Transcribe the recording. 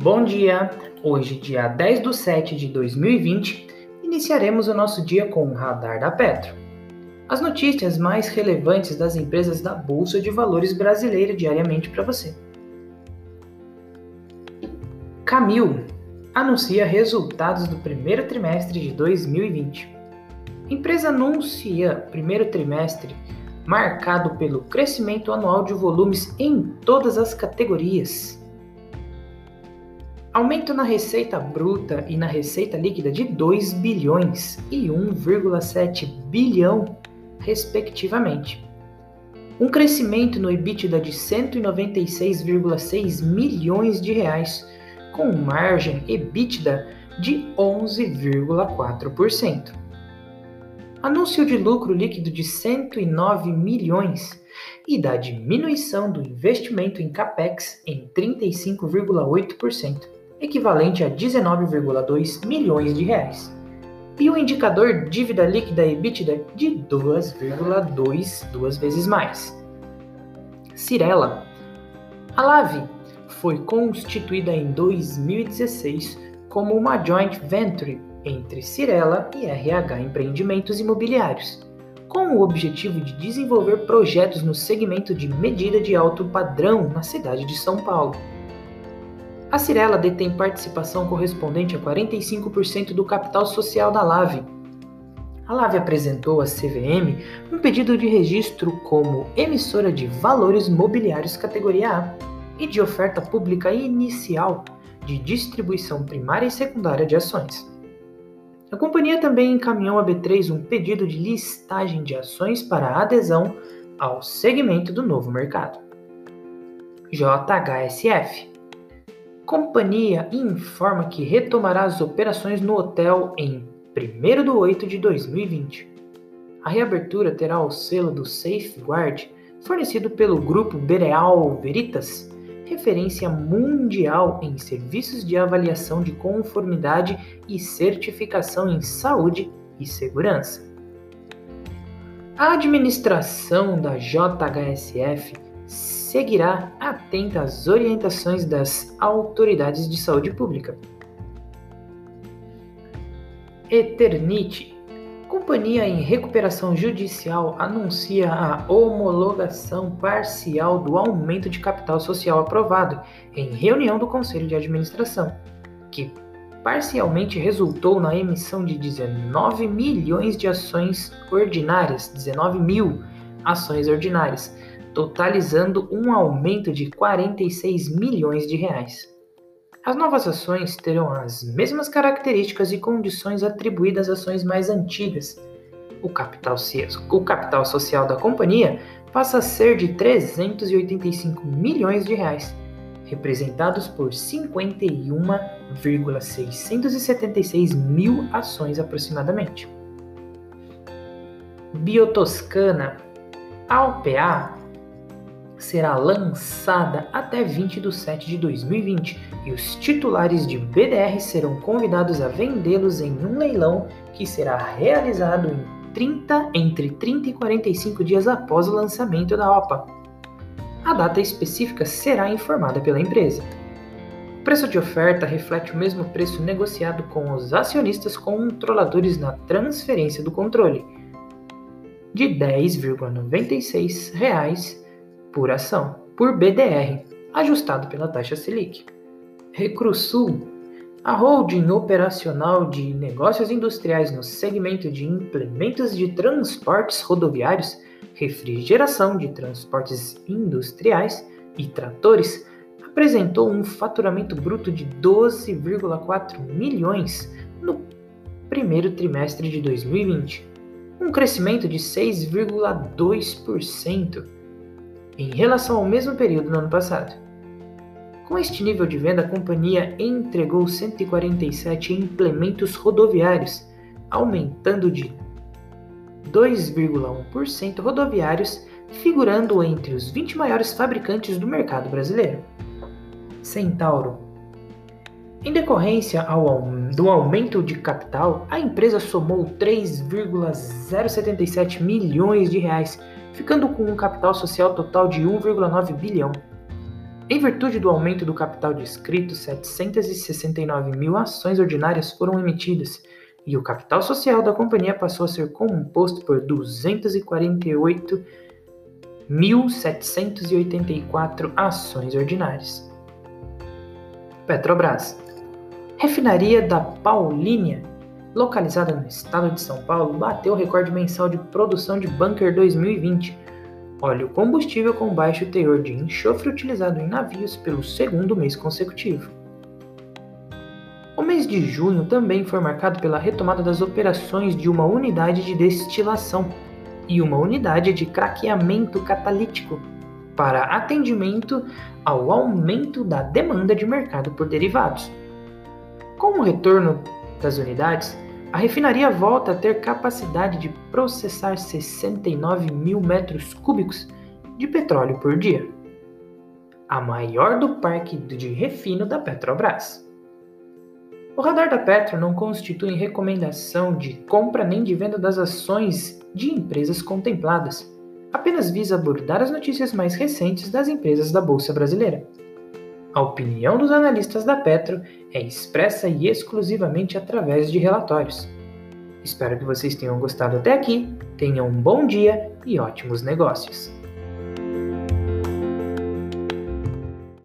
Bom dia! Hoje, dia 10 de 7 de 2020, iniciaremos o nosso dia com o Radar da Petro. As notícias mais relevantes das empresas da Bolsa de Valores brasileira diariamente para você. Camil anuncia resultados do primeiro trimestre de 2020. A empresa anuncia primeiro trimestre marcado pelo crescimento anual de volumes em todas as categorias Aumento na receita bruta e na receita líquida de 2 bilhões e 1,7 bilhão, respectivamente. Um crescimento no EBITDA de 196,6 milhões de reais, com margem EBITDA de 11,4%. Anúncio de lucro líquido de 109 milhões e da diminuição do investimento em capex em 35,8% equivalente a 19,2 milhões de reais, e o indicador dívida líquida EBITDA de 2,2 duas vezes mais. Cirela. A Lave foi constituída em 2016 como uma joint venture entre Cirela e RH Empreendimentos Imobiliários, com o objetivo de desenvolver projetos no segmento de medida de alto padrão na cidade de São Paulo. A Cirela detém participação correspondente a 45% do capital social da Lave. A Lave apresentou à CVM um pedido de registro como emissora de valores mobiliários categoria A e de oferta pública inicial de distribuição primária e secundária de ações. A companhia também encaminhou à B3 um pedido de listagem de ações para adesão ao segmento do novo mercado. JHSF companhia informa que retomará as operações no hotel em 1 de 8 de 2020. A reabertura terá o selo do Safeguard fornecido pelo grupo Bereal Veritas, referência mundial em serviços de avaliação de conformidade e certificação em saúde e segurança. A administração da JHSF seguirá atenta às orientações das autoridades de saúde pública. Eternite, companhia em recuperação judicial, anuncia a homologação parcial do aumento de capital social aprovado em reunião do Conselho de Administração, que parcialmente resultou na emissão de 19 milhões de ações ordinárias, 19 mil ações ordinárias, totalizando um aumento de 46 milhões de reais. As novas ações terão as mesmas características e condições atribuídas às ações mais antigas. O capital, o capital social da companhia passa a ser de 385 milhões de reais, representados por 51,676 mil ações aproximadamente. Biotoscana. A OPA será lançada até 20 de 7 de 2020 e os titulares de BDR serão convidados a vendê-los em um leilão que será realizado em 30, entre 30 e 45 dias após o lançamento da OPA. A data específica será informada pela empresa. O preço de oferta reflete o mesmo preço negociado com os acionistas controladores na transferência do controle, de R$ 10,96 por ação, por BDR, ajustado pela taxa Selic. Recrusul, a holding operacional de negócios industriais no segmento de implementos de transportes rodoviários, refrigeração de transportes industriais e tratores, apresentou um faturamento bruto de 12,4 milhões no primeiro trimestre de 2020, um crescimento de 6,2% em relação ao mesmo período no ano passado. Com este nível de venda, a companhia entregou 147 implementos rodoviários, aumentando de 2,1% rodoviários, figurando entre os 20 maiores fabricantes do mercado brasileiro. Centauro. Em decorrência ao, do aumento de capital, a empresa somou 3,077 milhões de reais ficando com um capital social total de 1,9 bilhão. Em virtude do aumento do capital descrito, 769 mil ações ordinárias foram emitidas e o capital social da companhia passou a ser composto por 248.784 ações ordinárias. Petrobras. Refinaria da Paulínia, localizada no estado de São Paulo, bateu o recorde mensal de produção de bunker 2020 óleo combustível com baixo teor de enxofre utilizado em navios pelo segundo mês consecutivo. O mês de junho também foi marcado pela retomada das operações de uma unidade de destilação e uma unidade de craqueamento catalítico para atendimento ao aumento da demanda de mercado por derivados. Com o retorno das unidades, a refinaria volta a ter capacidade de processar 69 mil metros cúbicos de petróleo por dia, a maior do parque de refino da Petrobras. O radar da Petro não constitui recomendação de compra nem de venda das ações de empresas contempladas, apenas visa abordar as notícias mais recentes das empresas da Bolsa Brasileira. A opinião dos analistas da Petro é expressa e exclusivamente através de relatórios. Espero que vocês tenham gostado até aqui, tenham um bom dia e ótimos negócios!